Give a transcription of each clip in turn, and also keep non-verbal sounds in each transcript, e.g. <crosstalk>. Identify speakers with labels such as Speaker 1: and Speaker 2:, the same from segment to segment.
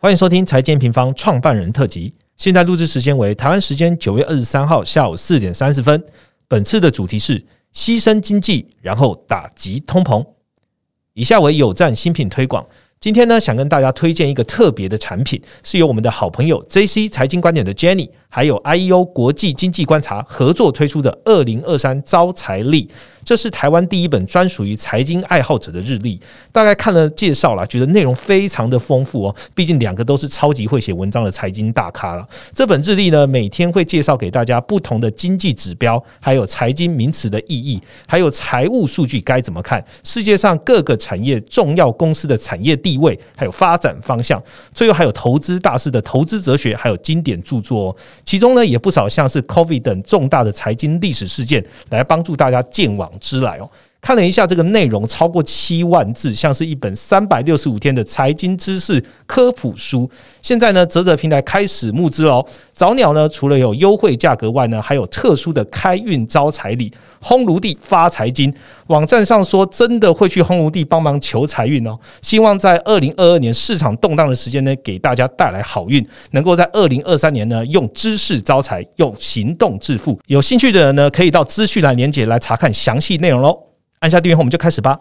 Speaker 1: 欢迎收听财经平方创办人特辑。现在录制时间为台湾时间九月二十三号下午四点三十分。本次的主题是牺牲经济，然后打击通膨。以下为有赞新品推广。今天呢，想跟大家推荐一个特别的产品，是由我们的好朋友 J C 财经观点的 Jenny，还有 I E O 国际经济观察合作推出的二零二三招财力。这是台湾第一本专属于财经爱好者的日历，大概看了介绍了，觉得内容非常的丰富哦。毕竟两个都是超级会写文章的财经大咖了。这本日历呢，每天会介绍给大家不同的经济指标，还有财经名词的意义，还有财务数据该怎么看，世界上各个产业重要公司的产业地位，还有发展方向，最后还有投资大师的投资哲学，还有经典著作。哦其中呢，也不少像是 COVID 等重大的财经历史事件，来帮助大家见网。之来哦，看了一下这个内容，超过七万字，像是一本三百六十五天的财经知识科普书。现在呢，泽泽平台开始募资哦。早鸟呢，除了有优惠价格外呢，还有特殊的开运招财礼，烘炉地发财金。网站上说，真的会去烘炉地帮忙求财运哦。希望在二零二二年市场动荡的时间呢，给大家带来好运，能够在二零二三年呢，用知识招财，用行动致富。有兴趣的人呢，可以到资讯栏连接来查看详细内容喽。按下订阅后，我们就开始吧。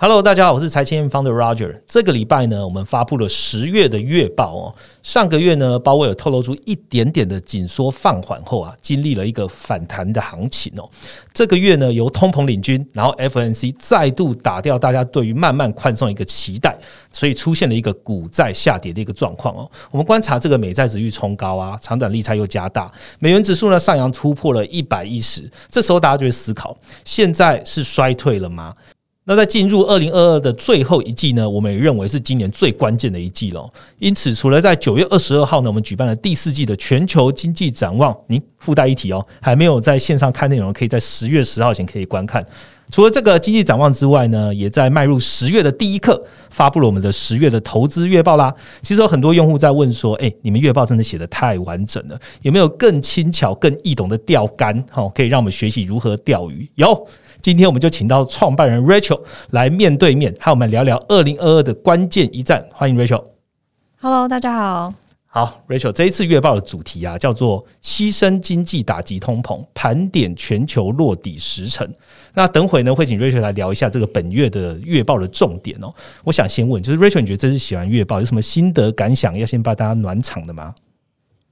Speaker 1: Hello，大家好，我是财经方的 Roger。这个礼拜呢，我们发布了十月的月报哦。上个月呢，鲍威尔透露出一点点的紧缩放缓后啊，经历了一个反弹的行情哦。这个月呢，由通膨领军，然后 FNC 再度打掉大家对于慢慢宽松一个期待，所以出现了一个股债下跌的一个状况哦。我们观察这个美债值率冲高啊，长短利差又加大，美元指数呢上扬突破了一百一十，这时候大家就会思考，现在是衰退了吗？那在进入二零二二的最后一季呢，我们也认为是今年最关键的一季了。因此，除了在九月二十二号呢，我们举办了第四季的全球经济展望，您附带一提哦，还没有在线上看内容，可以在十月十号前可以观看。除了这个经济展望之外呢，也在迈入十月的第一刻发布了我们的十月的投资月报啦。其实有很多用户在问说：“哎，你们月报真的写的太完整了，有没有更轻巧、更易懂的钓竿？哈，可以让我们学习如何钓鱼？”有，今天我们就请到创办人 Rachel 来面对面，和我们聊聊二零二二的关键一战。欢迎 Rachel。
Speaker 2: Hello，大家好。
Speaker 1: 好，Rachel，这一次月报的主题啊，叫做“牺牲经济打击通膨，盘点全球落底时程”。那等会呢，会请 Rachel 来聊一下这个本月的月报的重点哦。我想先问，就是 Rachel，你觉得这次写完月报有什么心得感想？要先帮大家暖场的吗？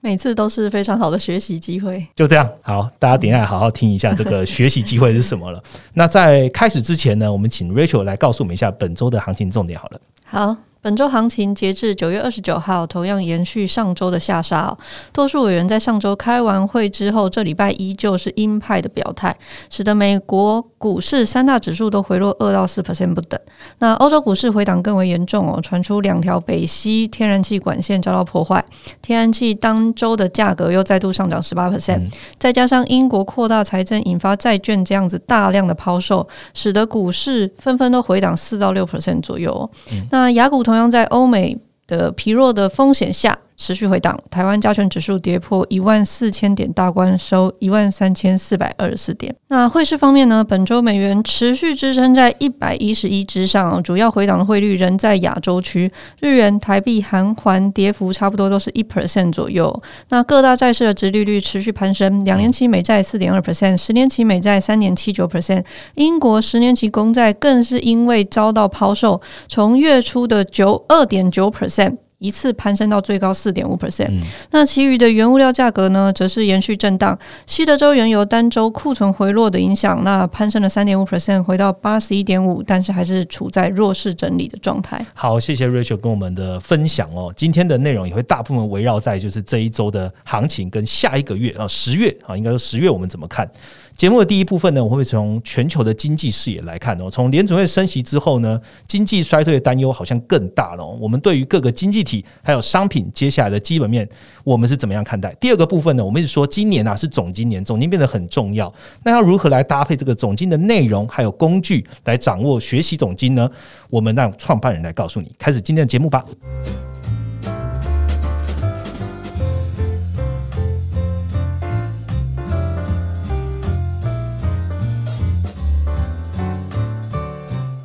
Speaker 2: 每次都是非常好的学习机会。
Speaker 1: 就这样，好，大家等一下好好听一下这个学习机会是什么了。<laughs> 那在开始之前呢，我们请 Rachel 来告诉我们一下本周的行情重点好了。
Speaker 2: 好。本周行情截至九月二十九号，同样延续上周的下杀。多数委员在上周开完会之后，这礼拜依旧是鹰派的表态，使得美国股市三大指数都回落二到四 percent 不等。那欧洲股市回档更为严重哦，传出两条北溪天然气管线遭到破坏，天然气当周的价格又再度上涨十八 percent。再加上英国扩大财政，引发债券这样子大量的抛售，使得股市纷纷都回档四到六 percent 左右。那雅股同将在欧美的疲弱的风险下。持续回档，台湾加权指数跌破一万四千点大关，收一万三千四百二十四点。那汇市方面呢？本周美元持续支撑在一百一十一之上，主要回档的汇率仍在亚洲区，日元、台币、韩环跌幅差不多都是一 percent 左右。那各大债市的殖利率持续攀升，两年期美债四点二 percent，十年期美债三点七九 percent，英国十年期公债更是因为遭到抛售，从月初的九二点九 percent。一次攀升到最高四点五 percent，那其余的原物料价格呢，则是延续震荡。西德州原油单周库存回落的影响，那攀升了三点五 percent，回到八十一点五，但是还是处在弱势整理的状态。
Speaker 1: 好，谢谢 Rachel 跟我们的分享哦。今天的内容也会大部分围绕在就是这一周的行情跟下一个月啊，十月啊，应该说十月我们怎么看？节目的第一部分呢，我会从全球的经济视野来看哦。从联准会升息之后呢，经济衰退的担忧好像更大了。我们对于各个经济体还有商品接下来的基本面，我们是怎么样看待？第二个部分呢，我们是说今年啊是总金年，总金变得很重要。那要如何来搭配这个总金的内容还有工具来掌握学习总金呢？我们让创办人来告诉你。开始今天的节目吧。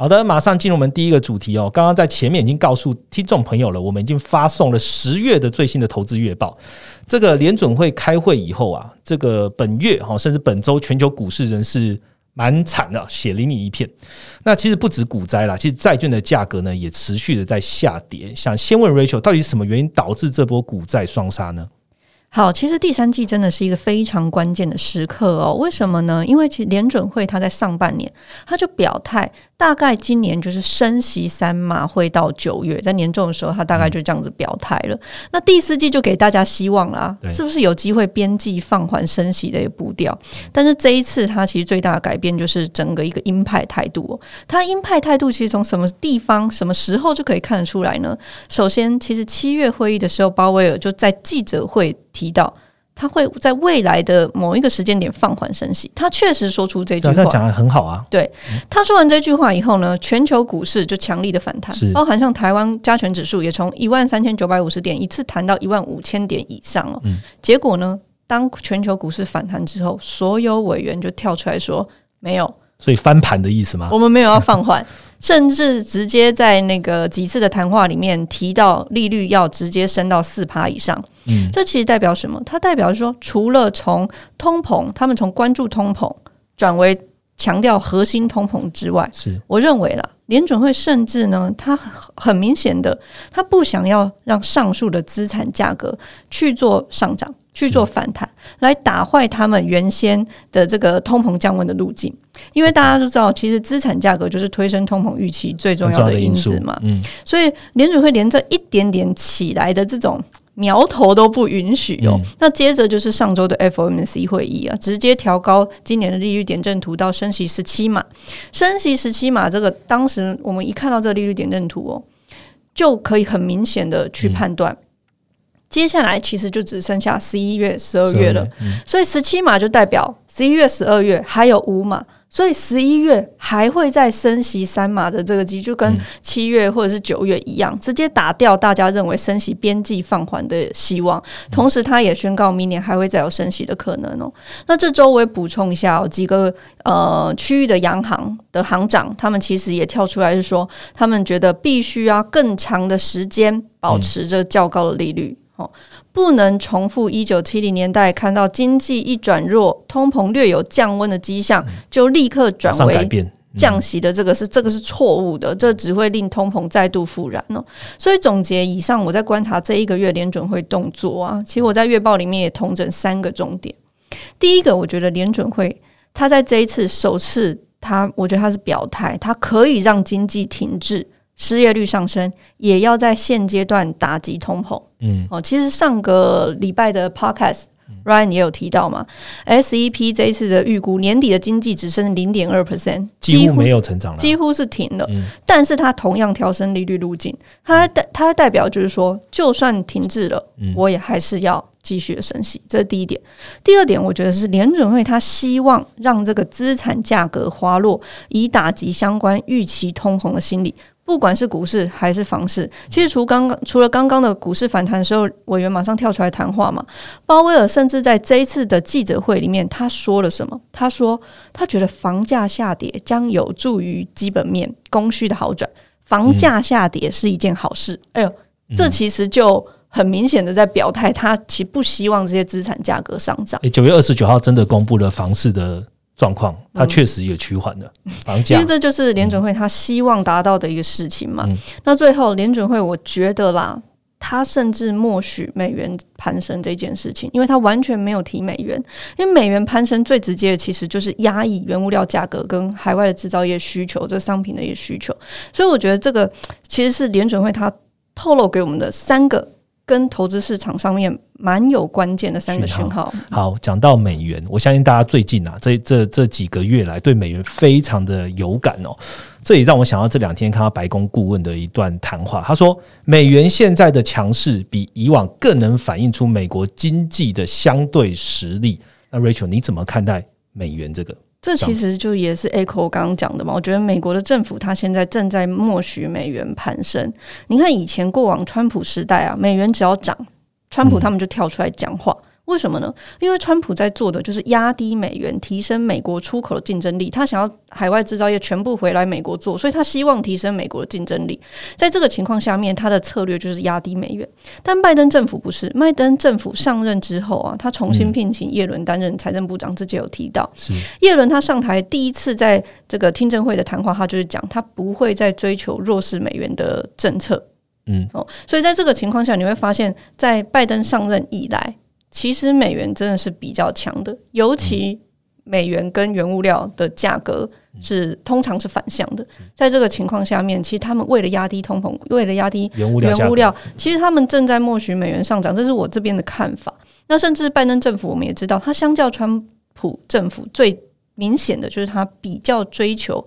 Speaker 1: 好的，马上进入我们第一个主题哦。刚刚在前面已经告诉听众朋友了，我们已经发送了十月的最新的投资月报。这个联准会开会以后啊，这个本月哈，甚至本周全球股市仍是蛮惨的，血淋淋一片。那其实不止股灾啦，其实债券的价格呢也持续的在下跌。想先问 Rachel，到底什么原因导致这波股债双杀呢？
Speaker 2: 好，其实第三季真的是一个非常关键的时刻哦。为什么呢？因为其实联准会它在上半年，它就表态，大概今年就是升息三码，会到九月，在年终的时候，它大概就这样子表态了。那第四季就给大家希望啦，是不是有机会边际放缓升息的一个步调？但是这一次，它其实最大的改变就是整个一个鹰派态度哦。它鹰派态度其实从什么地方、什么时候就可以看得出来呢？首先，其实七月会议的时候，鲍威尔就在记者会。提到他会在未来的某一个时间点放缓升息，他确实说出这句话，他
Speaker 1: 讲的很好啊。
Speaker 2: 对，他说完这句话以后呢，全球股市就强力的反弹，包含像台湾加权指数也从一万三千九百五十点一次弹到一万五千点以上哦。结果呢，当全球股市反弹之后，所有委员就跳出来说没有。
Speaker 1: 所以翻盘的意思吗？
Speaker 2: 我们没有要放缓，<laughs> 甚至直接在那个几次的谈话里面提到利率要直接升到四趴以上。嗯，这其实代表什么？它代表说，除了从通膨，他们从关注通膨转为强调核心通膨之外，
Speaker 1: 是
Speaker 2: 我认为啦，联准会甚至呢，它很明显的，它不想要让上述的资产价格去做上涨。去做反弹，来打坏他们原先的这个通膨降温的路径，因为大家都知道，其实资产价格就是推升通膨预期最重要的因子嘛。嗯，所以联准会连这一点点起来的这种苗头都不允许哦。那接着就是上周的 FOMC 会议啊，直接调高今年的利率点阵图到升息十七码，升息十七码，这个当时我们一看到这个利率点阵图哦，就可以很明显的去判断。接下来其实就只剩下十一月、十二月了，所以十七码就代表十一月、十二月还有五码，所以十一月还会再升息三码的这个机，就跟七月或者是九月一样，直接打掉大家认为升息边际放缓的希望。同时，他也宣告明年还会再有升息的可能哦。那这周我也补充一下，哦几个呃区域的央行的行长，他们其实也跳出来是说，他们觉得必须要更长的时间保持着较高的利率。不能重复一九七零年代看到经济一转弱，通膨略有降温的迹象，就立刻转为降息的这个是这个是错误的，这只会令通膨再度复燃哦。所以总结以上，我在观察这一个月联准会动作啊，其实我在月报里面也统整三个重点。第一个，我觉得联准会他在这一次首次，他我觉得他是表态，他可以让经济停滞。失业率上升，也要在现阶段打击通膨。嗯，哦，其实上个礼拜的 podcast Ryan 也有提到嘛，SEP 这一次的预估年底的经济只剩零点二 percent，
Speaker 1: 几乎没有成长了，
Speaker 2: 几乎是停了。但是它同样调升利率路径，它代它代表就是说，就算停滞了，我也还是要继续的升息。这是第一点。第二点，我觉得是联准会它希望让这个资产价格滑落，以打击相关预期通膨的心理。不管是股市还是房市，其实除刚刚除了刚刚的股市反弹的时候，委员马上跳出来谈话嘛。鲍威尔甚至在这一次的记者会里面，他说了什么？他说他觉得房价下跌将有助于基本面供需的好转，房价下跌是一件好事。哎呦，这其实就很明显的在表态，他其实不希望这些资产价格上涨。
Speaker 1: 九月二十九号真的公布了房市的。状况，它确实也趋缓了 <laughs> 房价，
Speaker 2: 因为这就是联准会他希望达到的一个事情嘛。那最后联准会，我觉得啦，他甚至默许美元攀升这件事情，因为他完全没有提美元，因为美元攀升最直接的其实就是压抑原物料价格跟海外的制造业需求，这商品的一个需求。所以我觉得这个其实是联准会他透露给我们的三个。跟投资市场上面蛮有关键的三个讯号。
Speaker 1: 好，讲到美元，我相信大家最近啊，这这这几个月来对美元非常的有感哦。这也让我想到这两天看到白宫顾问的一段谈话，他说美元现在的强势比以往更能反映出美国经济的相对实力。那 Rachel，你怎么看待美元这个？
Speaker 2: 这其实就也是 Echo 刚刚讲的嘛。我觉得美国的政府它现在正在默许美元攀升。你看以前过往川普时代啊，美元只要涨，川普他们就跳出来讲话，为什么呢？因为川普在做的就是压低美元，提升美国出口的竞争力。他想要海外制造业全部回来美国做，所以他希望提升美国的竞争力。在这个情况下面，他的策略就是压低美元。但拜登政府不是，拜登政府上任之后啊，他重新聘请耶伦担任财政部长。之前有提到，耶伦他上台第一次在这个听证会的谈话，他就是讲他不会再追求弱势美元的政策。嗯，哦，所以在这个情况下，你会发现在拜登上任以来。其实美元真的是比较强的，尤其美元跟原物料的价格是通常是反向的。在这个情况下面，其实他们为了压低通膨，为了压低
Speaker 1: 原物料，
Speaker 2: 原物料，其实他们正在默许美元上涨。这是我这边的看法。那甚至拜登政府，我们也知道，他相较川普政府最明显的就是他比较追求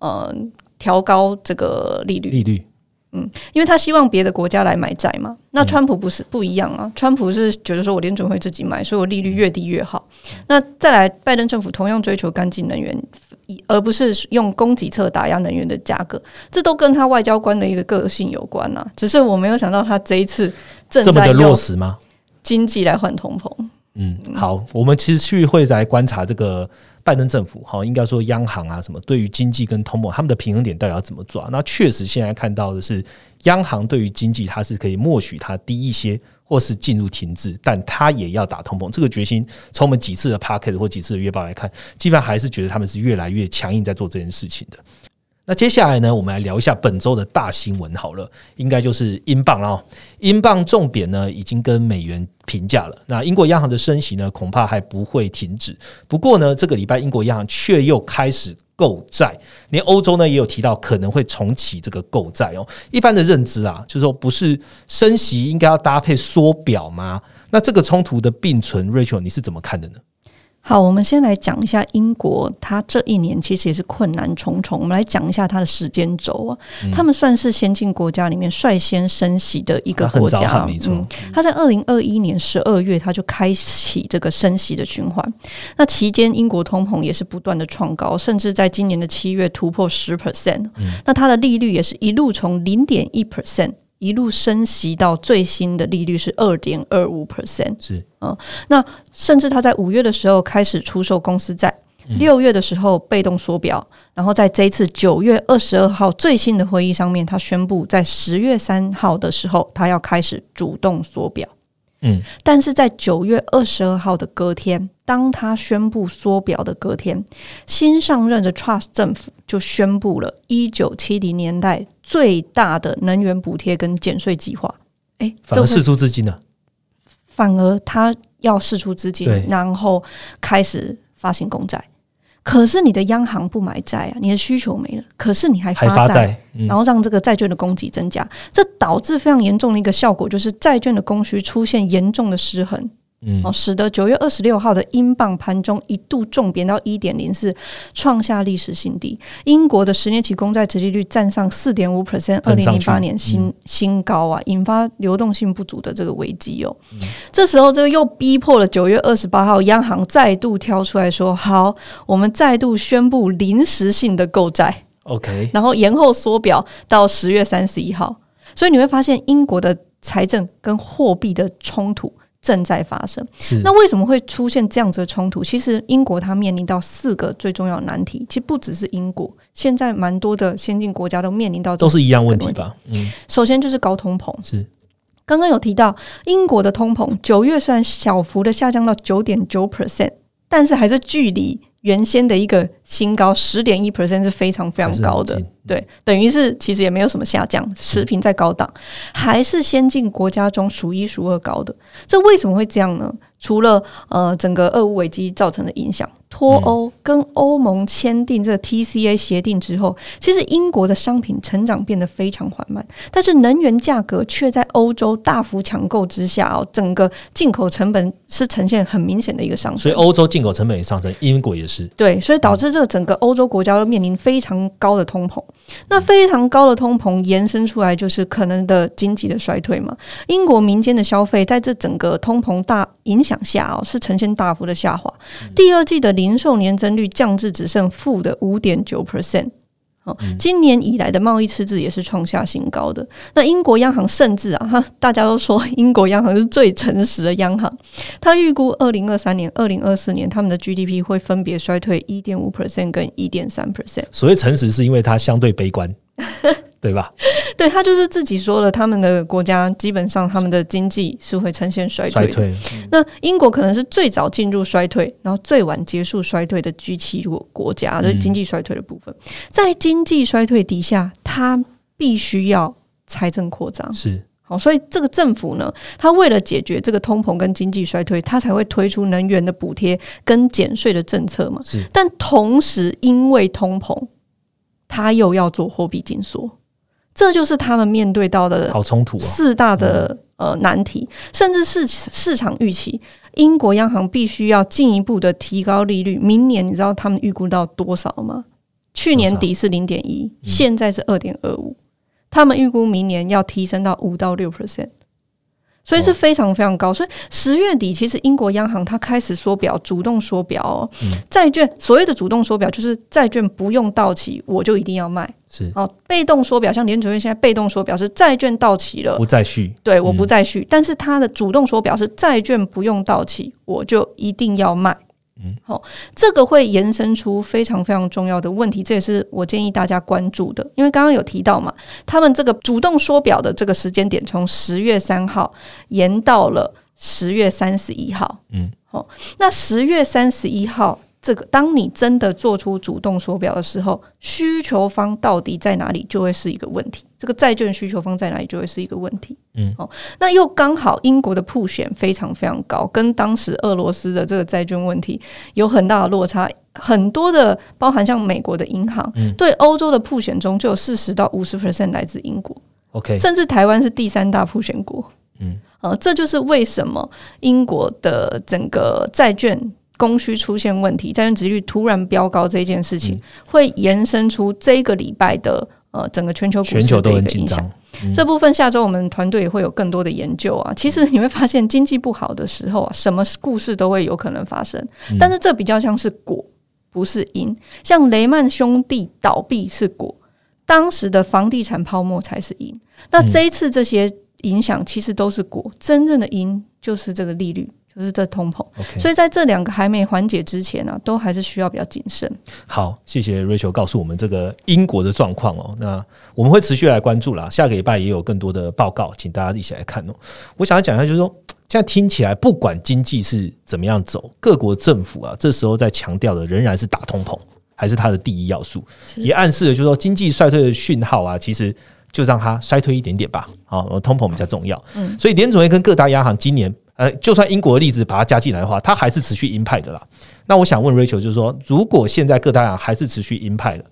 Speaker 2: 呃调高这个利率，
Speaker 1: 利率。
Speaker 2: 嗯，因为他希望别的国家来买债嘛。那川普不是不一样啊，川普是觉得说我联准会自己买，所以我利率越低越好。那再来，拜登政府同样追求干净能源，而不是用供给侧打压能源的价格，这都跟他外交官的一个个性有关呐。只是我没有想到他这一次正在
Speaker 1: 落实吗？
Speaker 2: 经济来换通膨。
Speaker 1: 嗯，好，我们其实去会来观察这个。拜登政府哈，应该说央行啊什么，对于经济跟通膨，他们的平衡点到底要怎么抓？那确实现在看到的是，央行对于经济它是可以默许它低一些，或是进入停滞，但它也要打通膨。这个决心，从我们几次的 p a r k e t 或几次的月报来看，基本上还是觉得他们是越来越强硬在做这件事情的。那接下来呢，我们来聊一下本周的大新闻好了，应该就是英镑了。英镑重贬呢，已经跟美元评价了。那英国央行的升息呢，恐怕还不会停止。不过呢，这个礼拜英国央行却又开始购债，连欧洲呢也有提到可能会重启这个购债哦。一般的认知啊，就是说不是升息应该要搭配缩表吗？那这个冲突的并存，Rachel 你是怎么看的呢？
Speaker 2: 好，我们先来讲一下英国，它这一年其实也是困难重重。我们来讲一下它的时间轴啊，他们算是先进国家里面率先升息的一个国家。
Speaker 1: 嗯，
Speaker 2: 它在二零二一年十二月，它就开启这个升息的循环。那期间，英国通膨也是不断的创高，甚至在今年的七月突破十 percent。那它的利率也是一路从零点一 percent。一路升息到最新的利率是二点二五 percent，
Speaker 1: 是。
Speaker 2: 嗯，那甚至他在五月的时候开始出售公司债，六月的时候被动缩表，然后在这一次九月二十二号最新的会议上面，他宣布在十月三号的时候，他要开始主动缩表。嗯，但是在九月二十二号的隔天，当他宣布缩表的隔天，新上任的 Trust 政府就宣布了一九七零年代最大的能源补贴跟减税计划。
Speaker 1: 哎，反而释出资金了，
Speaker 2: 反而他要释出资金，然后开始发行公债。可是你的央行不买债啊，你的需求没了。可是你还发债，然后让这个债券的供给增加，这导致非常严重的一个效果，就是债券的供需出现严重的失衡。嗯，哦，使得九月二十六号的英镑盘中一度重贬到一点零四，创下历史新低。英国的十年期公债殖利率站上四点五 percent，二零零八年新新高啊，引发流动性不足的这个危机哦。这时候就又逼迫了九月二十八号央行再度挑出来说：“好，我们再度宣布临时性的购债
Speaker 1: ，OK，
Speaker 2: 然后延后缩表到十月三十一号。”所以你会发现，英国的财政跟货币的冲突。正在发生，那为什么会出现这样子的冲突？其实英国它面临到四个最重要的难题，其实不只是英国，现在蛮多的先进国家都面临到
Speaker 1: 都是一样问题吧。
Speaker 2: 嗯，首先就是高通膨，
Speaker 1: 是
Speaker 2: 刚刚有提到英国的通膨，九月虽然小幅的下降到九点九 percent，但是还是距离。原先的一个新高十点一 percent 是非常非常高的，对，等于是其实也没有什么下降，持平在高档，还是先进国家中数一数二高的。这为什么会这样呢？除了呃整个俄乌危机造成的影响。脱欧跟欧盟签订这个 TCA 协定之后，其实英国的商品成长变得非常缓慢，但是能源价格却在欧洲大幅抢购之下哦，整个进口成本是呈现很明显的一个上升。
Speaker 1: 所以欧洲进口成本也上升，英国也是
Speaker 2: 对，所以导致这个整个欧洲国家都面临非常高的通膨。那非常高的通膨延伸出来就是可能的经济的衰退嘛？英国民间的消费在这整个通膨大影响下哦，是呈现大幅的下滑。第二季的零售年增率降至只剩负的五点九 percent，哦，今年以来的贸易赤字也是创下新高的。那英国央行甚至啊，哈，大家都说英国央行是最诚实的央行。他预估二零二三年、二零二四年他们的 GDP 会分别衰退一点五 percent 跟一点三 percent。
Speaker 1: 所谓诚实，是因为它相对悲观。对吧？<laughs>
Speaker 2: 对他就是自己说了，他们的国家基本上他们的经济是会呈现衰退。
Speaker 1: 衰退。
Speaker 2: 那英国可能是最早进入衰退，然后最晚结束衰退的 G 七国国家，这经济衰退的部分。在经济衰退底下，它必须要财政扩张。
Speaker 1: 是
Speaker 2: 好，所以这个政府呢，它为了解决这个通膨跟经济衰退，它才会推出能源的补贴跟减税的政策嘛。
Speaker 1: 是。
Speaker 2: 但同时，因为通膨，它又要做货币紧缩。这就是他们面对到的
Speaker 1: 好冲突
Speaker 2: 四大的呃难题，甚至是市场预期，英国央行必须要进一步的提高利率。明年你知道他们预估到多少吗？去年底是零点一，现在是二点二五，他们预估明年要提升到五到六 percent。所以是非常非常高，所以十月底其实英国央行它开始缩表，主动缩表哦。债券所谓的主动缩表，就是债券不用到期，我就一定要卖。
Speaker 1: 是
Speaker 2: 哦，被动缩表，像联储会现在被动缩表是债券到期了
Speaker 1: 不再续，
Speaker 2: 对，我不再续。但是它的主动缩表是债券不用到期，我就一定要卖。嗯，好，这个会延伸出非常非常重要的问题，这也是我建议大家关注的。因为刚刚有提到嘛，他们这个主动缩表的这个时间点，从十月三号延到了十月三十一号。嗯，好，那十月三十一号。这个，当你真的做出主动缩表的时候，需求方到底在哪里，就会是一个问题。这个债券需求方在哪里，就会是一个问题。嗯，哦，那又刚好英国的普选非常非常高，跟当时俄罗斯的这个债券问题有很大的落差。很多的，包含像美国的银行，对欧洲的普选中就有四十到五十 percent 来自英国。
Speaker 1: OK，
Speaker 2: 甚至台湾是第三大普选国。嗯，呃，这就是为什么英国的整个债券。供需出现问题，债券值率突然飙高这件事情，会延伸出这个礼拜的呃整个全球股市的一个影响。这部分下周我们团队也会有更多的研究啊。其实你会发现，经济不好的时候啊，什么故事都会有可能发生。但是这比较像是果，不是因。像雷曼兄弟倒闭是果，当时的房地产泡沫才是因。那这一次这些影响其实都是果，真正的因就是这个利率。就是这通膨，所以在这两个还没缓解之前呢，都还是需要比较谨慎。
Speaker 1: 好，谢谢 Rachel 告诉我们这个英国的状况哦。那我们会持续来关注啦，下个礼拜也有更多的报告，请大家一起来看哦。我想要讲一下，就是说，现在听起来，不管经济是怎么样走，各国政府啊，这时候在强调的仍然是打通膨，还是它的第一要素，也暗示了就是说，经济衰退的讯号啊，其实就让它衰退一点点吧。好，通膨比较重要。嗯，所以联总会跟各大央行今年。呃，就算英国的例子把它加进来的话，它还是持续鹰派的啦。那我想问 Rachel，就是说，如果现在各大央行还是持续鹰派的，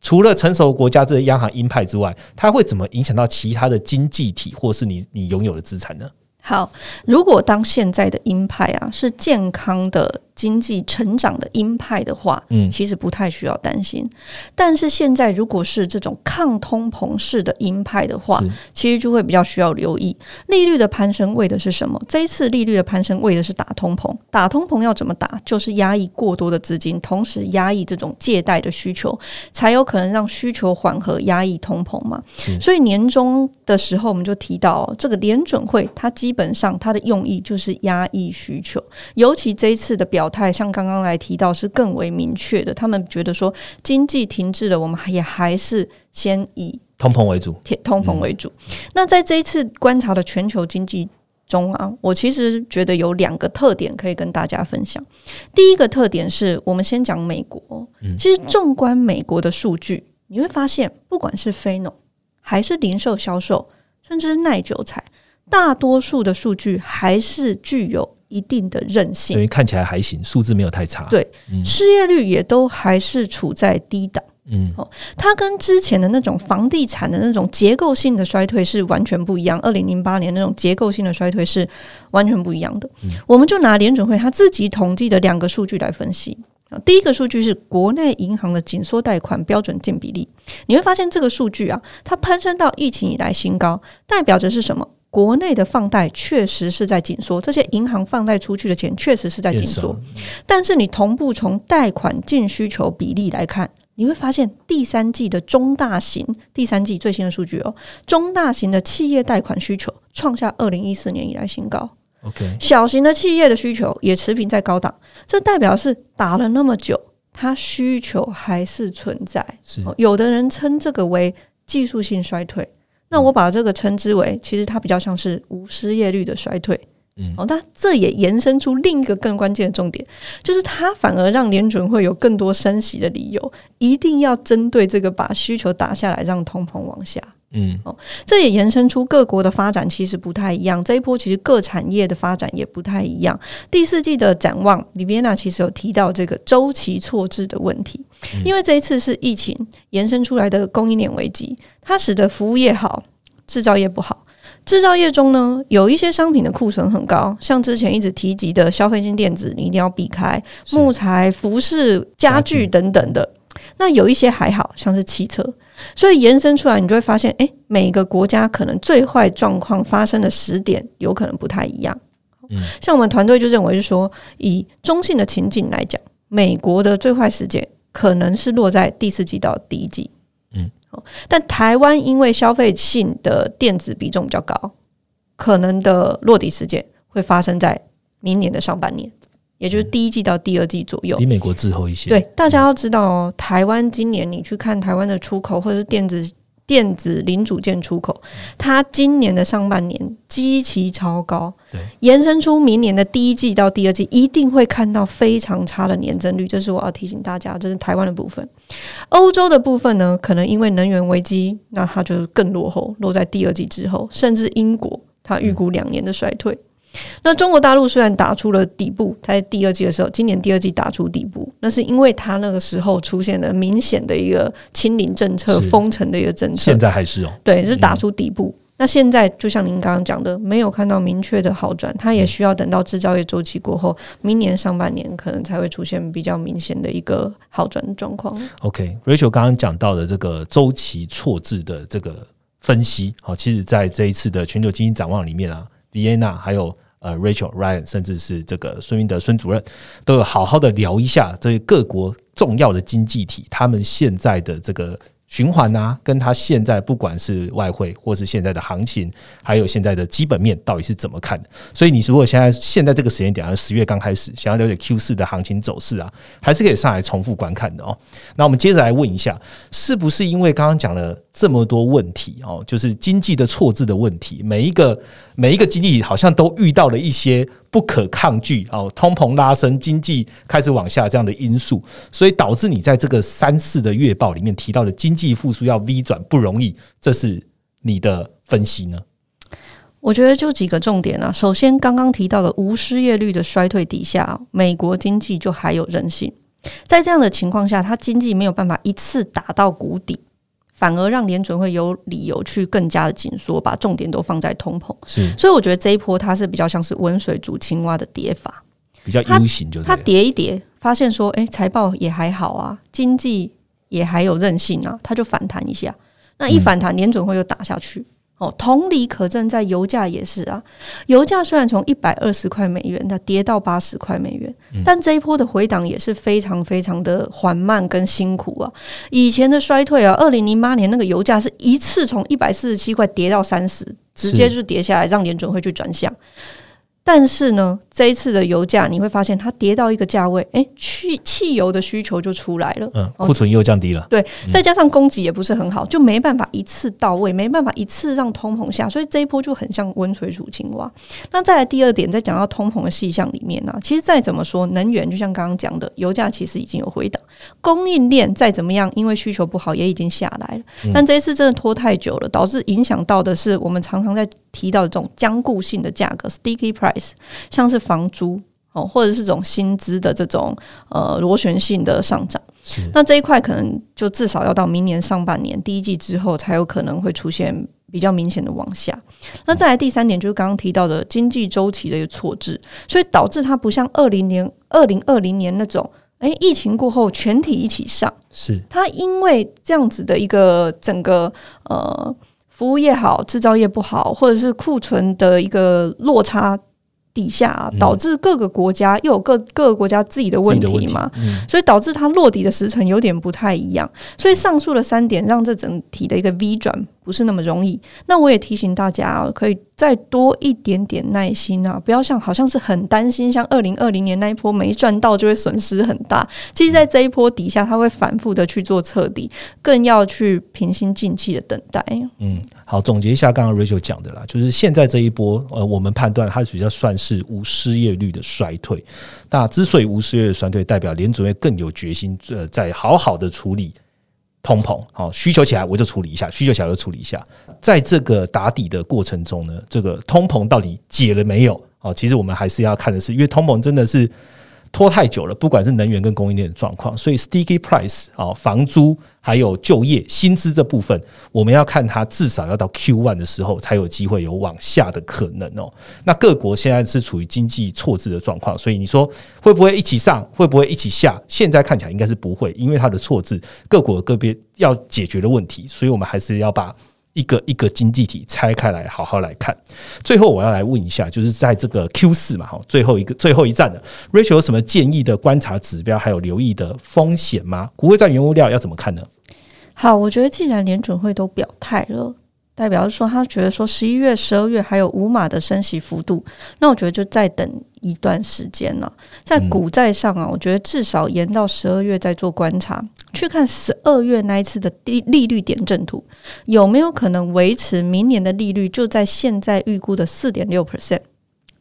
Speaker 1: 除了成熟国家这些央行鹰派之外，它会怎么影响到其他的经济体，或是你你拥有的资产呢？
Speaker 2: 好，如果当现在的鹰派啊是健康的。经济成长的鹰派的话，嗯，其实不太需要担心。但是现在如果是这种抗通膨式的鹰派的话，其实就会比较需要留意利率的攀升为的是什么？这一次利率的攀升为的是打通膨。打通膨要怎么打？就是压抑过多的资金，同时压抑这种借贷的需求，才有可能让需求缓和，压抑通膨嘛。所以年终的时候，我们就提到这个联准会，它基本上它的用意就是压抑需求，尤其这一次的表。态像刚刚来提到是更为明确的，他们觉得说经济停滞了，我们也还是先以
Speaker 1: 通膨为主，
Speaker 2: 通膨为主。那在这一次观察的全球经济中啊，我其实觉得有两个特点可以跟大家分享。第一个特点是我们先讲美国，其实纵观美国的数据，你会发现不管是非农还是零售销售，甚至是耐久材，大多数的数据还是具有。一定的韧性，
Speaker 1: 所以看起来还行，数字没有太差。
Speaker 2: 对，失业率也都还是处在低档。嗯，哦，它跟之前的那种房地产的那种结构性的衰退是完全不一样。二零零八年那种结构性的衰退是完全不一样的。我们就拿联准会他自己统计的两个数据来分析啊。第一个数据是国内银行的紧缩贷款标准净比例，你会发现这个数据啊，它攀升到疫情以来新高，代表着是什么？国内的放贷确实是在紧缩，这些银行放贷出去的钱确实是在紧缩，但是你同步从贷款净需求比例来看，你会发现第三季的中大型，第三季最新的数据哦，中大型的企业贷款需求创下二零一四年以来新高。
Speaker 1: OK，
Speaker 2: 小型的企业的需求也持平在高档，这代表是打了那么久，它需求还是存在。
Speaker 1: 是
Speaker 2: 哦有的人称这个为技术性衰退，那我把这个称之为，其实它比较像是无失业率的衰退。
Speaker 1: 嗯
Speaker 2: 哦，那这也延伸出另一个更关键的重点，就是它反而让联准会有更多升息的理由，一定要针对这个把需求打下来，让通膨往下。
Speaker 1: 嗯哦
Speaker 2: 这也延伸出各国的发展其实不太一样，这一波其实各产业的发展也不太一样。第四季的展望，里边呢其实有提到这个周期错置的问题，因为这一次是疫情延伸出来的供应链危机，它使得服务业好，制造业不好。制造业中呢，有一些商品的库存很高，像之前一直提及的消费性电子，你一定要避开木材、服饰、家
Speaker 1: 具
Speaker 2: 等等的。那有一些还好像是汽车，所以延伸出来，你就会发现，哎，每个国家可能最坏状况发生的时点有可能不太一样。
Speaker 1: 嗯
Speaker 2: 像我们团队就认为是说，以中性的情景来讲，美国的最坏时间可能是落在第四季到第一季。
Speaker 1: 嗯
Speaker 2: 哦，但台湾因为消费性的电子比重比较高，可能的落地时间会发生在明年的上半年，也就是第一季到第二季左右。
Speaker 1: 比美国滞后一些。
Speaker 2: 对，大家要知道哦，台湾今年你去看台湾的出口或者是电子电子零组件出口，它今年的上半年基期超高，
Speaker 1: 对，
Speaker 2: 延伸出明年的第一季到第二季一定会看到非常差的年增率，这是我要提醒大家，这是台湾的部分。欧洲的部分呢，可能因为能源危机，那它就更落后，落在第二季之后，甚至英国它预估两年的衰退。那中国大陆虽然打出了底部，在第二季的时候，今年第二季打出底部，那是因为它那个时候出现了明显的一个清零政策、封城的一个政策
Speaker 1: 现，在还是哦。
Speaker 2: 对，就是打出底部。那现在就像您刚刚讲的，没有看到明确的好转，它也需要等到制造业周期过后，明年上半年可能才会出现比较明显的一个好转的状况。
Speaker 1: OK，Rachel 刚刚讲到的这个周期错置的这个分析，好，其实在这一次的全球经济展望里面啊，Vienna 还有呃 Rachel Ryan，甚至是这个孙云德孙主任，都有好好的聊一下这各国重要的经济体，他们现在的这个。循环啊，跟他现在不管是外汇，或是现在的行情，还有现在的基本面，到底是怎么看的？所以你如果现在现在这个时间点，十月刚开始，想要了解 Q 四的行情走势啊，还是可以上来重复观看的哦。那我们接着来问一下，是不是因为刚刚讲了这么多问题哦，就是经济的错字的问题，每一个每一个经济好像都遇到了一些不可抗拒哦，通膨拉升，经济开始往下这样的因素，所以导致你在这个三四的月报里面提到的经济复苏要 V 转不容易，这是你的分析呢？
Speaker 2: 我觉得就几个重点啊。首先，刚刚提到的无失业率的衰退底下，美国经济就还有韧性。在这样的情况下，它经济没有办法一次打到谷底，反而让联准会有理由去更加的紧缩，把重点都放在通膨。
Speaker 1: 是
Speaker 2: 所以我觉得这一波它是比较像是温水煮青蛙的跌法，
Speaker 1: 比较 U 型，就
Speaker 2: 它
Speaker 1: 是
Speaker 2: 跌一跌，发现说，诶，财报也还好啊，经济也还有韧性啊，它就反弹一下。那一反弹，联准会又打下去。哦，同理可证，在油价也是啊。油价虽然从一百二十块美元，它跌到八十块美元，但这一波的回档也是非常非常的缓慢跟辛苦啊。以前的衰退啊，二零零八年那个油价是一次从一百四十七块跌到三十，直接就跌下来，让联准会去转向。但是呢，这一次的油价你会发现它跌到一个价位，诶，去汽油的需求就出来了。
Speaker 1: 嗯，库存又降低了，
Speaker 2: 对，再加上供给也不是很好，就没办法一次到位，没办法一次让通膨下，所以这一波就很像温水煮青蛙。那再来第二点，在讲到通膨的细项里面呢、其实再怎么说，能源就像刚刚讲的，油价其实已经有回档，供应链再怎么样，因为需求不好也已经下来了。但这一次真的拖太久了，导致影响到的是我们常常在提到的这种僵固性的价格 （sticky price），像是房租。哦，或者是这种薪资的这种呃螺旋性的上涨，
Speaker 1: 是
Speaker 2: 那这一块可能就至少要到明年上半年第一季之后，才有可能会出现比较明显的往下。那再来第三点，就是刚刚提到的经济周期的一个错置，所以导致它不像二零年、二零二零年那种，诶，疫情过后全体一起上，
Speaker 1: 是
Speaker 2: 它因为这样子的一个整个呃服务业好，制造业不好，或者是库存的一个落差底下啊，导致各个国家又有各各个国家自己的问题嘛，所以导致它落底的时程有点不太一样。所以上述的三点让这整体的一个 V 转不是那么容易。那我也提醒大家啊，可以再多一点点耐心啊，不要像好像是很担心，像二零二零年那一波没赚到就会损失很大。其实，在这一波底下，它会反复的去做彻底，更要去平心静气的等待。
Speaker 1: 嗯，好，总结一下刚刚 Rachel 讲的啦，就是现在这一波，呃，我们判断它比较算是。是无失业率的衰退，那之所以无失业率衰退，代表联准会更有决心，呃，在好好的处理通膨，好需求起来我就处理一下，需求起来就处理一下，在这个打底的过程中呢，这个通膨到底解了没有？哦，其实我们还是要看的是，因为通膨真的是。拖太久了，不管是能源跟供应链的状况，所以 sticky price 啊，房租还有就业薪资这部分，我们要看它至少要到 Q one 的时候才有机会有往下的可能哦。那各国现在是处于经济错置的状况，所以你说会不会一起上，会不会一起下？现在看起来应该是不会，因为它的错置，各国个别要解决的问题，所以我们还是要把。一个一个经济体拆开来，好好来看。最后我要来问一下，就是在这个 Q 四嘛，哈，最后一个最后一站的 Rachel 有什么建议的观察指标，还有留意的风险吗？股会在原物料要怎么看呢？
Speaker 2: 好，我觉得既然联准会都表态了。代表是说，他觉得说十一月、十二月还有五码的升息幅度，那我觉得就再等一段时间了。在股债上啊，我觉得至少延到十二月再做观察，去看十二月那一次的利利率点阵图有没有可能维持明年的利率就在现在预估的四点六 percent。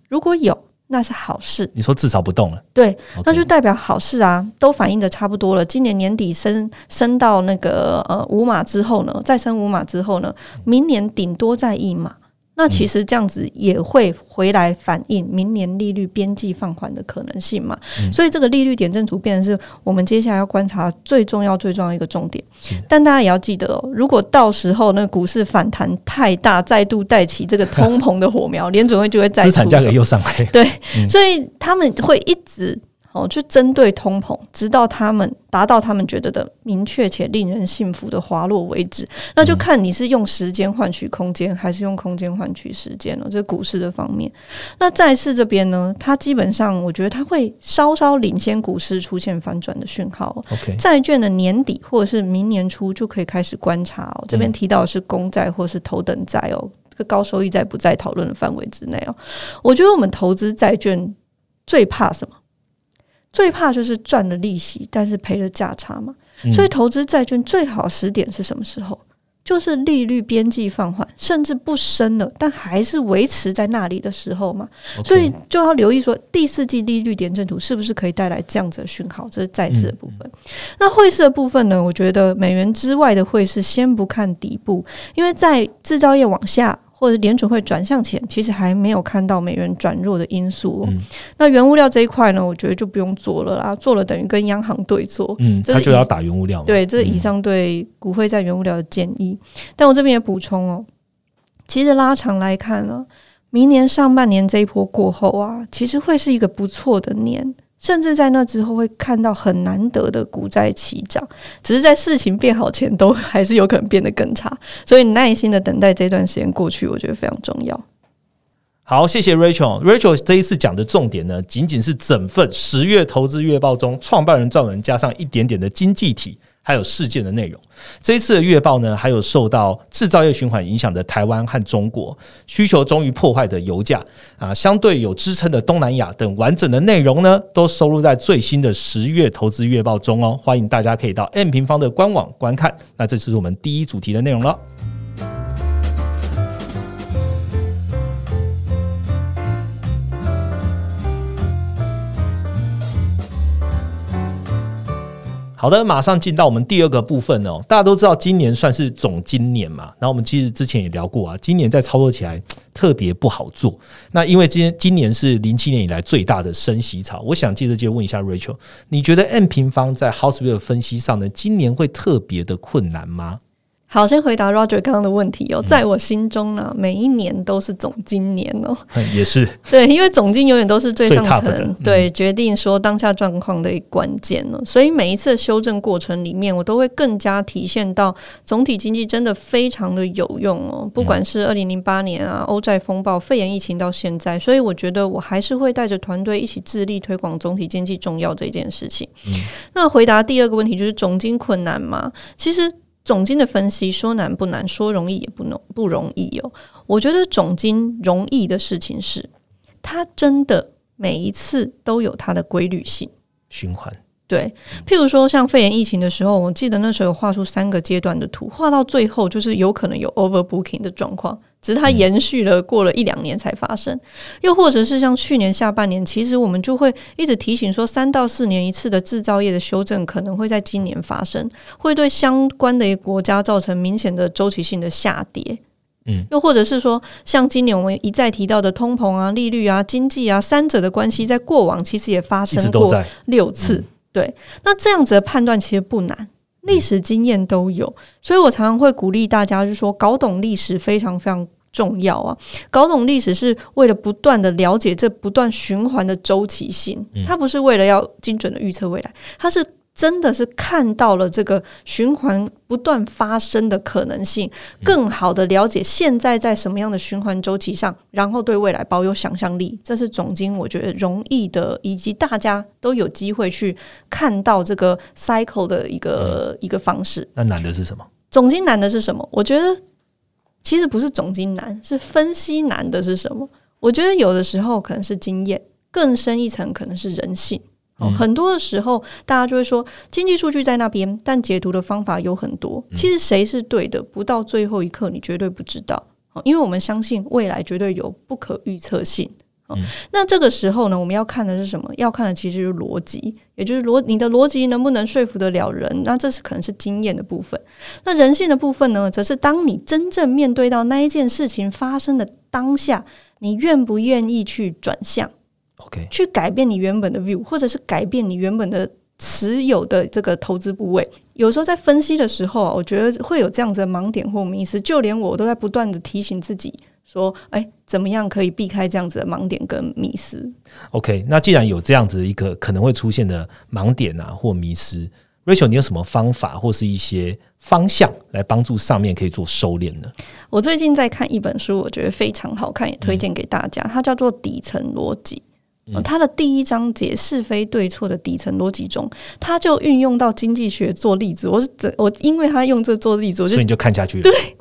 Speaker 2: 如果有。那是好事，
Speaker 1: 你说至少不动了，
Speaker 2: 对，那就代表好事啊，都反映的差不多了。今年年底升升到那个呃五码之后呢，再升五码之后呢，明年顶多再一码。那其实这样子也会回来反映明年利率边际放缓的可能性嘛？所以这个利率点阵图变成是我们接下来要观察最重要、最重要一个重点。但大家也要记得哦，如果到时候那股市反弹太大，再度带起这个通膨的火苗，<laughs> 联准会就会再
Speaker 1: 资产价格又上来。
Speaker 2: 对，所以他们会一直。哦，去针对通膨，直到他们达到他们觉得的明确且令人信服的滑落为止。那就看你是用时间换取空间，还是用空间换取时间了。这是股市的方面。那债市这边呢？它基本上，我觉得它会稍稍领先股市出现反转的讯号。债券的年底或者是明年初就可以开始观察哦。这边提到的是公债或是头等债哦，这个高收益债不在讨论的范围之内哦。我觉得我们投资债券最怕什么？最怕就是赚了利息，但是赔了价差嘛。所以投资债券最好时点是什么时候？就是利率边际放缓，甚至不升了，但还是维持在那里的时候嘛。所以就要留意说，第四季利率点阵图是不是可以带来这样子的讯号？这是债市的部分。那汇市的部分呢？我觉得美元之外的汇市先不看底部，因为在制造业往下。或者联储会转向前，其实还没有看到美元转弱的因素。那原物料这一块呢，我觉得就不用做了啦，做了等于跟央行对坐。
Speaker 1: 嗯，他就要打原物料。
Speaker 2: 对，这是以上对股会在原物料的建议。但我这边也补充哦，其实拉长来看呢，明年上半年这一波过后啊，其实会是一个不错的年。甚至在那之后会看到很难得的股债齐涨，只是在事情变好前，都还是有可能变得更差。所以耐心的等待这段时间过去，我觉得非常重要。
Speaker 1: 好，谢谢 Rachel。Rachel 这一次讲的重点呢，仅仅是整份十月投资月报中创办人撰文加上一点点的经济体。还有事件的内容。这一次的月报呢，还有受到制造业循环影响的台湾和中国需求终于破坏的油价啊，相对有支撑的东南亚等完整的内容呢，都收录在最新的十月投资月报中哦。欢迎大家可以到 M 平方的官网观看。那这是我们第一主题的内容了。好的，马上进到我们第二个部分哦。大家都知道，今年算是总今年嘛。然后我们其实之前也聊过啊，今年在操作起来特别不好做。那因为今今年是零七年以来最大的升息潮，我想接着就问一下 Rachel，你觉得 n 平方在 House View 分析上呢，今年会特别的困难吗？
Speaker 2: 好，先回答 Roger 刚刚的问题哦，在我心中呢，每一年都是总经年哦，
Speaker 1: 也是 <laughs>
Speaker 2: 对，因为总经永远都是最上层，
Speaker 1: 嗯
Speaker 2: 对，决定说当下状况的一个关键哦。所以每一次的修正过程里面，我都会更加体现到总体经济真的非常的有用哦。不管是二零零八年啊，欧债风暴、肺炎疫情到现在，所以我觉得我还是会带着团队一起致力推广总体经济重要这件事情。
Speaker 1: 嗯，
Speaker 2: 那回答第二个问题就是总经困难吗？其实。总经的分析说难不难，说容易也不容不容易哦。我觉得总经容易的事情是，它真的每一次都有它的规律性
Speaker 1: 循环。
Speaker 2: 对，譬如说像肺炎疫情的时候，我记得那时候有画出三个阶段的图，画到最后就是有可能有 overbooking 的状况，只是它延续了过了一两年才发生。又或者是像去年下半年，其实我们就会一直提醒说，三到四年一次的制造业的修正可能会在今年发生，会对相关的一个国家造成明显的周期性的下跌。
Speaker 1: 嗯，
Speaker 2: 又或者是说，像今年我们一再提到的通膨啊、利率啊、经济啊三者的关系，在过往其实也发生过六次。对，那这样子的判断其实不难，历史经验都有，所以我常常会鼓励大家，就是说搞懂历史非常非常重要啊！搞懂历史是为了不断的了解这不断循环的周期性，它不是为了要精准的预测未来，它是。真的是看到了这个循环不断发生的可能性，更好的了解现在在什么样的循环周期上，然后对未来保有想象力，这是总经我觉得容易的，以及大家都有机会去看到这个 cycle 的一个一个方式。
Speaker 1: 那难的是什么？
Speaker 2: 总经难的是什么？我觉得其实不是总经难，是分析难的是什么？我觉得有的时候可能是经验，更深一层可能是人性。哦，很多的时候，大家就会说经济数据在那边，但解读的方法有很多。其实谁是对的，不到最后一刻，你绝对不知道。哦，因为我们相信未来绝对有不可预测性。哦，那这个时候呢，我们要看的是什么？要看的其实是逻辑，也就是逻你的逻辑能不能说服得了人？那这是可能是经验的部分。那人性的部分呢，则是当你真正面对到那一件事情发生的当下，你愿不愿意去转向
Speaker 1: ？OK，
Speaker 2: 去改变你原本的 view，或者是改变你原本的持有的这个投资部位。有时候在分析的时候啊，我觉得会有这样子的盲点或迷失，就连我都在不断的提醒自己说：“哎，怎么样可以避开这样子的盲点跟迷失
Speaker 1: ？”OK，那既然有这样子一个可能会出现的盲点啊或迷失，Rachel，你有什么方法或是一些方向来帮助上面可以做收敛呢？
Speaker 2: 我最近在看一本书，我觉得非常好看，也推荐给大家。它叫做《底层逻辑》。它的第一章节是非对错的底层逻辑中，它就运用到经济学做例子。我是怎我，因为他用这做例子，我就
Speaker 1: 所以你就看下去了。
Speaker 2: 对，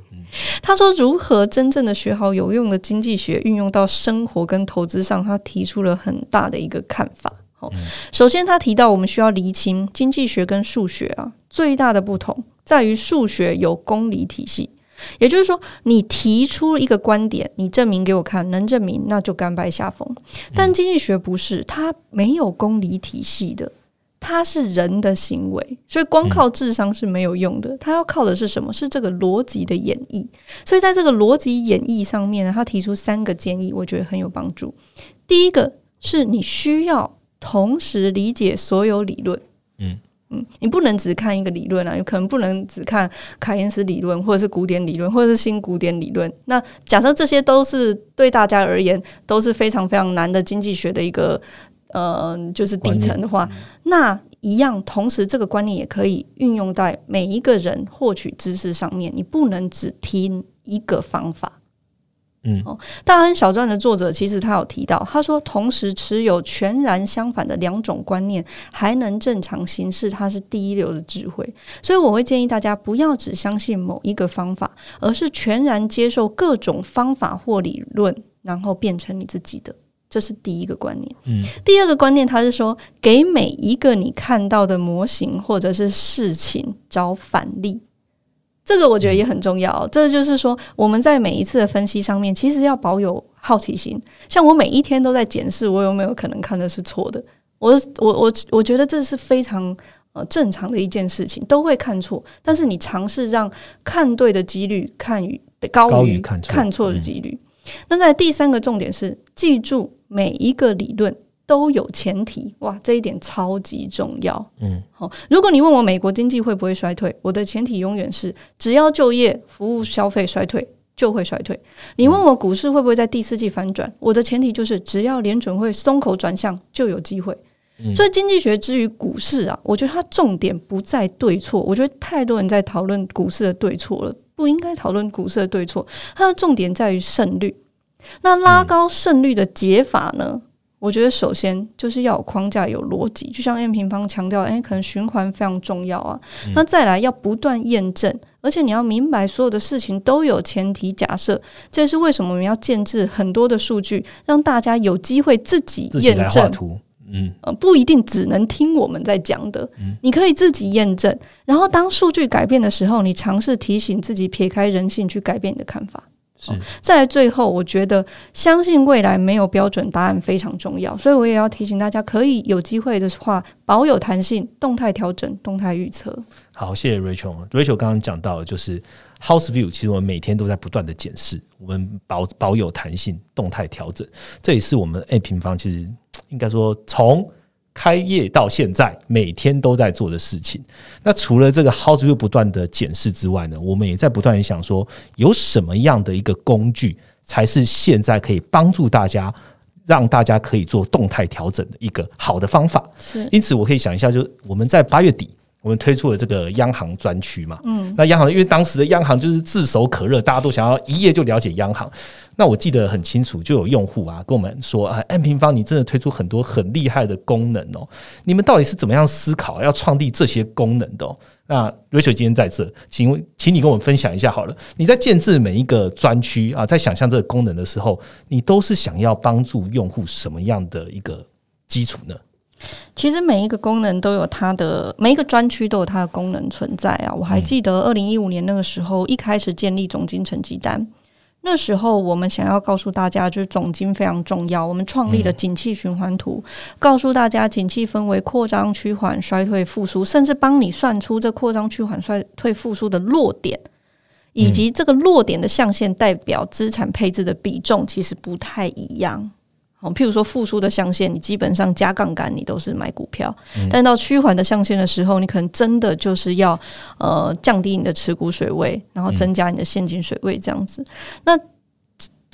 Speaker 2: 他说如何真正的学好有用的经济学，运用到生活跟投资上，他提出了很大的一个看法。好，首先他提到我们需要厘清经济学跟数学啊最大的不同在于数学有公理体系。也就是说，你提出一个观点，你证明给我看，能证明那就甘拜下风。但经济学不是，它没有公理体系的，它是人的行为，所以光靠智商是没有用的。它要靠的是什么？是这个逻辑的演绎。所以在这个逻辑演绎上面呢，他提出三个建议，我觉得很有帮助。第一个是你需要同时理解所有理论，嗯。嗯，你不能只看一个理论啊，有可能不能只看凯恩斯理论，或者是古典理论，或者是新古典理论。那假设这些都是对大家而言都是非常非常难的经济学的一个呃，就是底层的话，那一样，同时这个观念也可以运用在每一个人获取知识上面。你不能只听一个方法。嗯，哦，大亨小传的作者其实他有提到，他说同时持有全然相反的两种观念还能正常行事，他是第一流的智慧。所以我会建议大家不要只相信某一个方法，而是全然接受各种方法或理论，然后变成你自己的。这是第一个观念。嗯，第二个观念他是说，给每一个你看到的模型或者是事情找反例。这个我觉得也很重要。这就是说，我们在每一次的分析上面，其实要保有好奇心。像我每一天都在检视，我有没有可能看的是错的。我我我我觉得这是非常呃正常的一件事情，都会看错。但是你尝试让看对的几率看于高于看错的几率。那在第三个重点是，记住每一个理论都有前提，哇，这一点超级重要。
Speaker 1: 嗯，
Speaker 2: 好，如果你问我美国经济会不会衰退，我的前提永远是只要就业、服务、消费衰退就会衰退。你问我股市会不会在第四季反转，我的前提就是只要联准会松口转向就有机会。所以经济学之于股市啊，我觉得它重点不在对错。我觉得太多人在讨论股市的对错了，不应该讨论股市的对错。它的重点在于胜率。那拉高胜率的解法呢？我觉得首先就是要有框架、有逻辑，就像 M 平方强调，诶，可能循环非常重要啊。那再来要不断验证，而且你要明白所有的事情都有前提假设，这是为什么我们要建制很多的数据，让大家有机会自己验证。
Speaker 1: 嗯，
Speaker 2: 呃，不一定只能听我们在讲的，你可以自己验证。然后当数据改变的时候，你尝试提醒自己撇开人性去改变你的看法。
Speaker 1: 是，
Speaker 2: 在最后，我觉得相信未来没有标准答案非常重要，所以我也要提醒大家，可以有机会的话，保有弹性，动态调整，动态预测。
Speaker 1: 好，谢谢 Rachel。Rachel 刚刚讲到，就是 House View，其实我们每天都在不断的检视，我们保保有弹性，动态调整，这也是我们 A 平方其实应该说从。开业到现在，每天都在做的事情。那除了这个 House View 不断的检视之外呢，我们也在不断的想说，有什么样的一个工具，才是现在可以帮助大家，让大家可以做动态调整的一个好的方法。因此我可以想一下，就是我们在八月底。我们推出了这个央行专区嘛，嗯，那央行因为当时的央行就是炙手可热，大家都想要一夜就了解央行。那我记得很清楚，就有用户啊跟我们说啊，M 平方你真的推出很多很厉害的功能哦，你们到底是怎么样思考要创立这些功能的？那 Rachel 今天在这，请请你跟我们分享一下好了。你在建制每一个专区啊，在想象这个功能的时候，你都是想要帮助用户什么样的一个基础呢？
Speaker 2: 其实每一个功能都有它的，每一个专区都有它的功能存在啊！我还记得二零一五年那个时候，一开始建立总金成绩单，那时候我们想要告诉大家，就是总金非常重要。我们创立了景气循环图，告诉大家景气分为扩张、趋缓、衰退、复苏，甚至帮你算出这扩张、趋缓、衰退、复苏的落点，以及这个落点的象限代表资产配置的比重，其实不太一样。譬如说复苏的象限，你基本上加杠杆，你都是买股票；但到趋缓的象限的时候，你可能真的就是要呃降低你的持股水位，然后增加你的现金水位这样子。那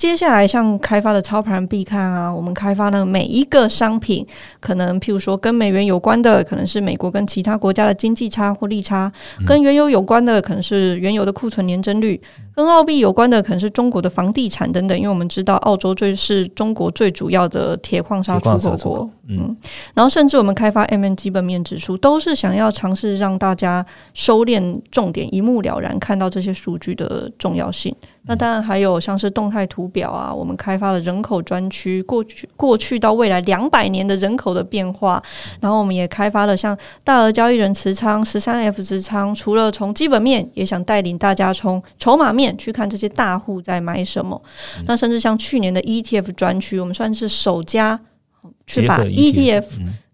Speaker 2: 接下来像开发的操盘必看啊，我们开发的每一个商品，可能譬如说跟美元有关的，可能是美国跟其他国家的经济差或利差；跟原油有关的，可能是原油的库存年增率；跟澳币有关的，可能是中国的房地产等等。因为我们知道澳洲最是中国最主要的铁矿砂出口国，嗯，然后甚至我们开发 M N 基本面指数，都是想要尝试让大家收敛重点，一目了然看到这些数据的重要性。那当然还有像是动态图表啊，我们开发了人口专区，过去过去到未来两百年的人口的变化，然后我们也开发了像大额交易人持仓、十三 F 持仓，除了从基本面，也想带领大家从筹码面去看这些大户在买什么。那甚至像去年的 ETF 专区，我们算是首家去把 ETF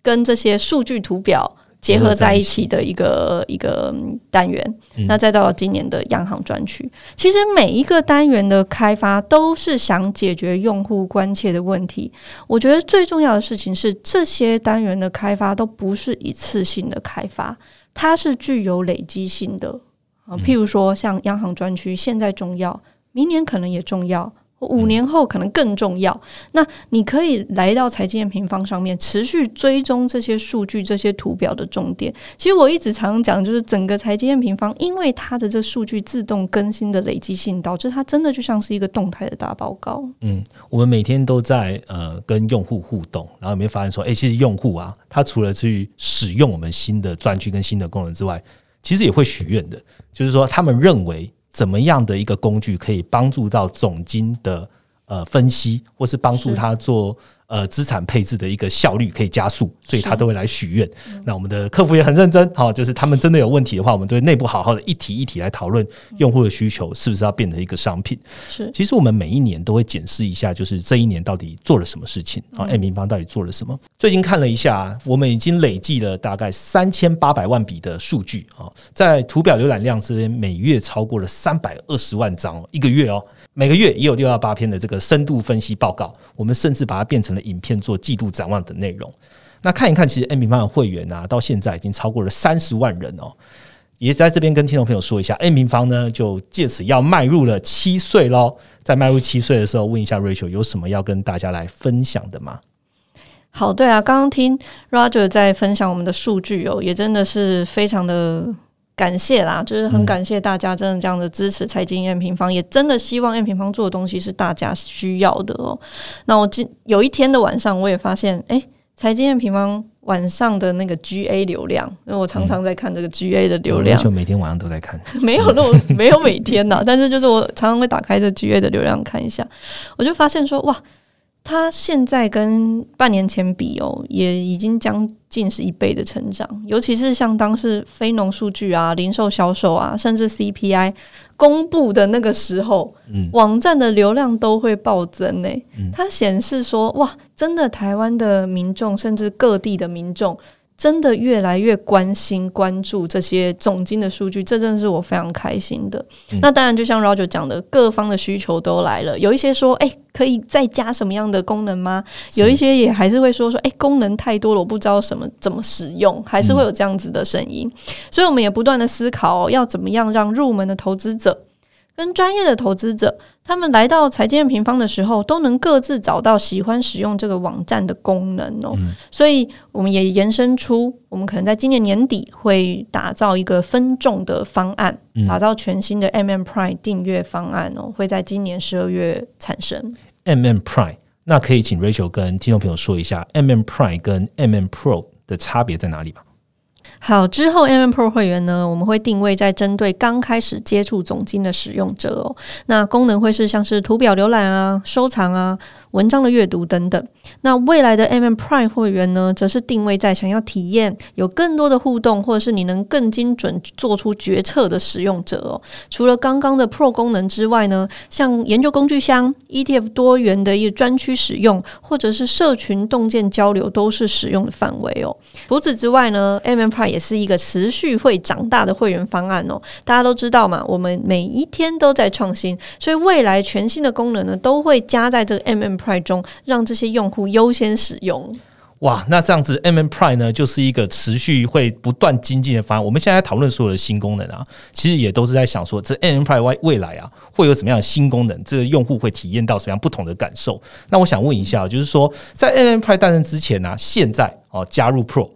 Speaker 2: 跟这些数据图表。结合在一起的一个一个单元，那再到今年的央行专区，其实每一个单元的开发都是想解决用户关切的问题。我觉得最重要的事情是，这些单元的开发都不是一次性的开发，它是具有累积性的啊。譬如说，像央行专区现在重要，明年可能也重要。五年后可能更重要。那你可以来到财经平方上面，持续追踪这些数据、这些图表的重点。其实我一直常常讲，就是整个财经平方，因为它的这数据自动更新的累积性，导致它真的就像是一个动态的大报告。
Speaker 1: 嗯，我们每天都在呃跟用户互动，然后有没有发现说，哎，其实用户啊，他除了去使用我们新的专区跟新的功能之外，其实也会许愿的，就是说他们认为。怎么样的一个工具可以帮助到总经的呃分析，或是帮助他做？呃，资产配置的一个效率可以加速，所以他都会来许愿。那我们的客服也很认真，好，就是他们真的有问题的话，我们都会内部好好的一题一题来讨论用户的需求是不是要变成一个商品。
Speaker 2: 是，
Speaker 1: 其实我们每一年都会检视一下，就是这一年到底做了什么事情啊？M 平方到底做了什么？最近看了一下，我们已经累计了大概三千八百万笔的数据啊，在图表浏览量这边每月超过了三百二十万张，一个月哦，每个月也有六到八篇的这个深度分析报告，我们甚至把它变成。影片做季度展望等内容。那看一看，其实 M 平方的会员啊，到现在已经超过了三十万人哦。也在这边跟听众朋友说一下，M 平方呢就借此要迈入了七岁喽。在迈入七岁的时候，问一下 Rachel 有什么要跟大家来分享的吗？
Speaker 2: 好，对啊，刚刚听 Roger 在分享我们的数据哦，也真的是非常的感谢啦，就是很感谢大家真的这样的支持财经 M 平方，也真的希望 M 平方做的东西是大家需要的哦。那我今有一天的晚上，我也发现，哎，财经 M 平方。晚上的那个 GA 流量，因为我常常在看这个 GA 的流量，
Speaker 1: 就每天晚上都在看，<laughs>
Speaker 2: 没有那么没有每天呐，<laughs> 但是就是我常常会打开这 GA 的流量看一下，我就发现说哇。它现在跟半年前比哦，也已经将近是一倍的成长。尤其是像当时非农数据啊、零售销售啊，甚至 CPI 公布的那个时候，嗯，网站的流量都会暴增呢。它显示说，哇，真的台湾的民众，甚至各地的民众。真的越来越关心、关注这些总金的数据，这真的是我非常开心的。那当然，就像 Roger 讲的，各方的需求都来了。有一些说：“哎，可以再加什么样的功能吗？”有一些也还是会说：“说哎，功能太多了，我不知道什么怎么使用。”还是会有这样子的声音。所以，我们也不断的思考，要怎么样让入门的投资者跟专业的投资者。他们来到财经平方的时候，都能各自找到喜欢使用这个网站的功能哦。所以我们也延伸出，我们可能在今年年底会打造一个分众的方案，打造全新的 MM Prime 订阅方案哦，会在今年十二月产生。
Speaker 1: MM Prime，那可以请 Rachel 跟听众朋友说一下，MM Prime 跟 MM Pro 的差别在哪里吗？
Speaker 2: 好，之后 M M Pro 会员呢，我们会定位在针对刚开始接触总金的使用者哦。那功能会是像是图表浏览啊、收藏啊。文章的阅读等等，那未来的 M M Prime 会员呢，则是定位在想要体验有更多的互动，或者是你能更精准做出决策的使用者哦。除了刚刚的 Pro 功能之外呢，像研究工具箱、E T F 多元的一个专区使用，或者是社群洞见交流，都是使用的范围哦。除此之外呢，M M Prime 也是一个持续会长大的会员方案哦。大家都知道嘛，我们每一天都在创新，所以未来全新的功能呢，都会加在这个 MMPR 中让这些用户优先使用。
Speaker 1: 哇，那这样子 M M Prime 呢，就是一个持续会不断精进的方案。我们现在讨论所有的新功能啊，其实也都是在想说，这 M M Prime 未来啊，会有什么样的新功能？这个用户会体验到什么样不同的感受？那我想问一下，就是说，在 M M Prime 诞生之前呢，现在哦加入 Pro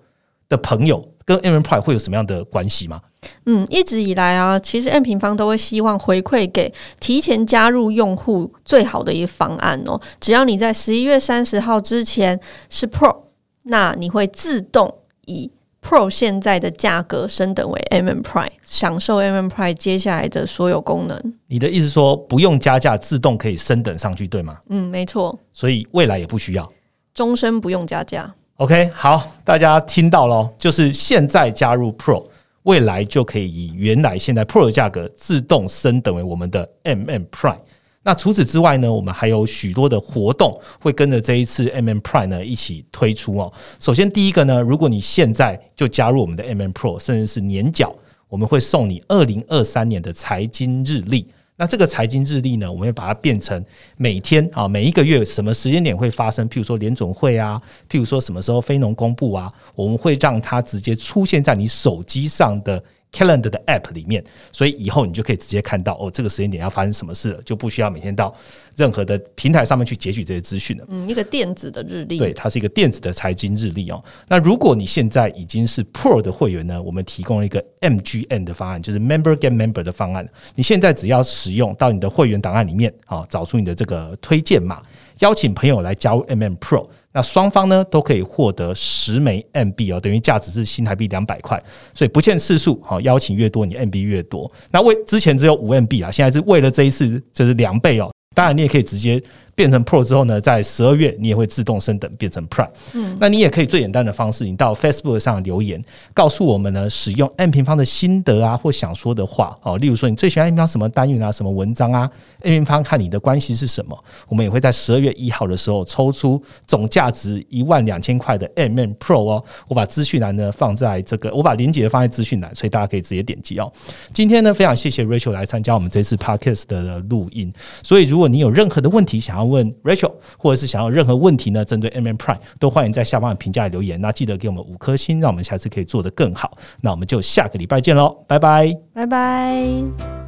Speaker 1: 的朋友跟 M M Prime 会有什么样的关系吗？
Speaker 2: 嗯，一直以来啊，其实 M 平方都会希望回馈给提前加入用户最好的一个方案哦。只要你在十一月三十号之前是 Pro，那你会自动以 Pro 现在的价格升等为 MM Prime，享受 MM Prime 接下来的所有功能。
Speaker 1: 你的意思说不用加价，自动可以升等上去，对吗？
Speaker 2: 嗯，没错。
Speaker 1: 所以未来也不需要，
Speaker 2: 终身不用加价。
Speaker 1: OK，好，大家听到了，就是现在加入 Pro。未来就可以以原来现在 Pro 的价格自动升等为我们的 MM Prime。那除此之外呢，我们还有许多的活动会跟着这一次 MM Prime 呢一起推出哦。首先第一个呢，如果你现在就加入我们的 MM Pro，甚至是年缴，我们会送你二零二三年的财经日历。那这个财经日历呢，我们要把它变成每天啊，每一个月什么时间点会发生？譬如说联总会啊，譬如说什么时候非农公布啊，我们会让它直接出现在你手机上的。Calendar 的 App 里面，所以以后你就可以直接看到哦，这个时间点要发生什么事了，就不需要每天到任何的平台上面去截取这些资讯了。
Speaker 2: 嗯，一个电子的日历，
Speaker 1: 对，它是一个电子的财经日历哦。那如果你现在已经是 Pro 的会员呢，我们提供了一个 MGN 的方案，就是 Member Get Member 的方案。你现在只要使用到你的会员档案里面啊，找出你的这个推荐码，邀请朋友来加入 MM Pro。那双方呢都可以获得十枚 MB 哦，等于价值是新台币两百块，所以不限次数，好邀请越多，你 MB 越多。那为之前只有五 MB 啊，现在是为了这一次就是两倍哦。当然你也可以直接。变成 Pro 之后呢，在十二月你也会自动升等变成 Prime。嗯，那你也可以最简单的方式，你到 Facebook 上留言，告诉我们呢使用 M 平方的心得啊，或想说的话哦。例如说你最喜欢 M 平方什么单元啊，什么文章啊？M 平方看你的关系是什么？我们也会在十二月一号的时候抽出总价值一万两千块的 M M Pro 哦。我把资讯栏呢放在这个，我把链接放在资讯栏，所以大家可以直接点击哦。今天呢，非常谢谢 Rachel 来参加我们这次 Podcast 的录音。所以如果你有任何的问题想要，问 Rachel，或者是想要任何问题呢，针对 M M Prime 都欢迎在下方的评价留言。那记得给我们五颗星，让我们下次可以做得更好。那我们就下个礼拜见喽，拜拜，
Speaker 2: 拜拜。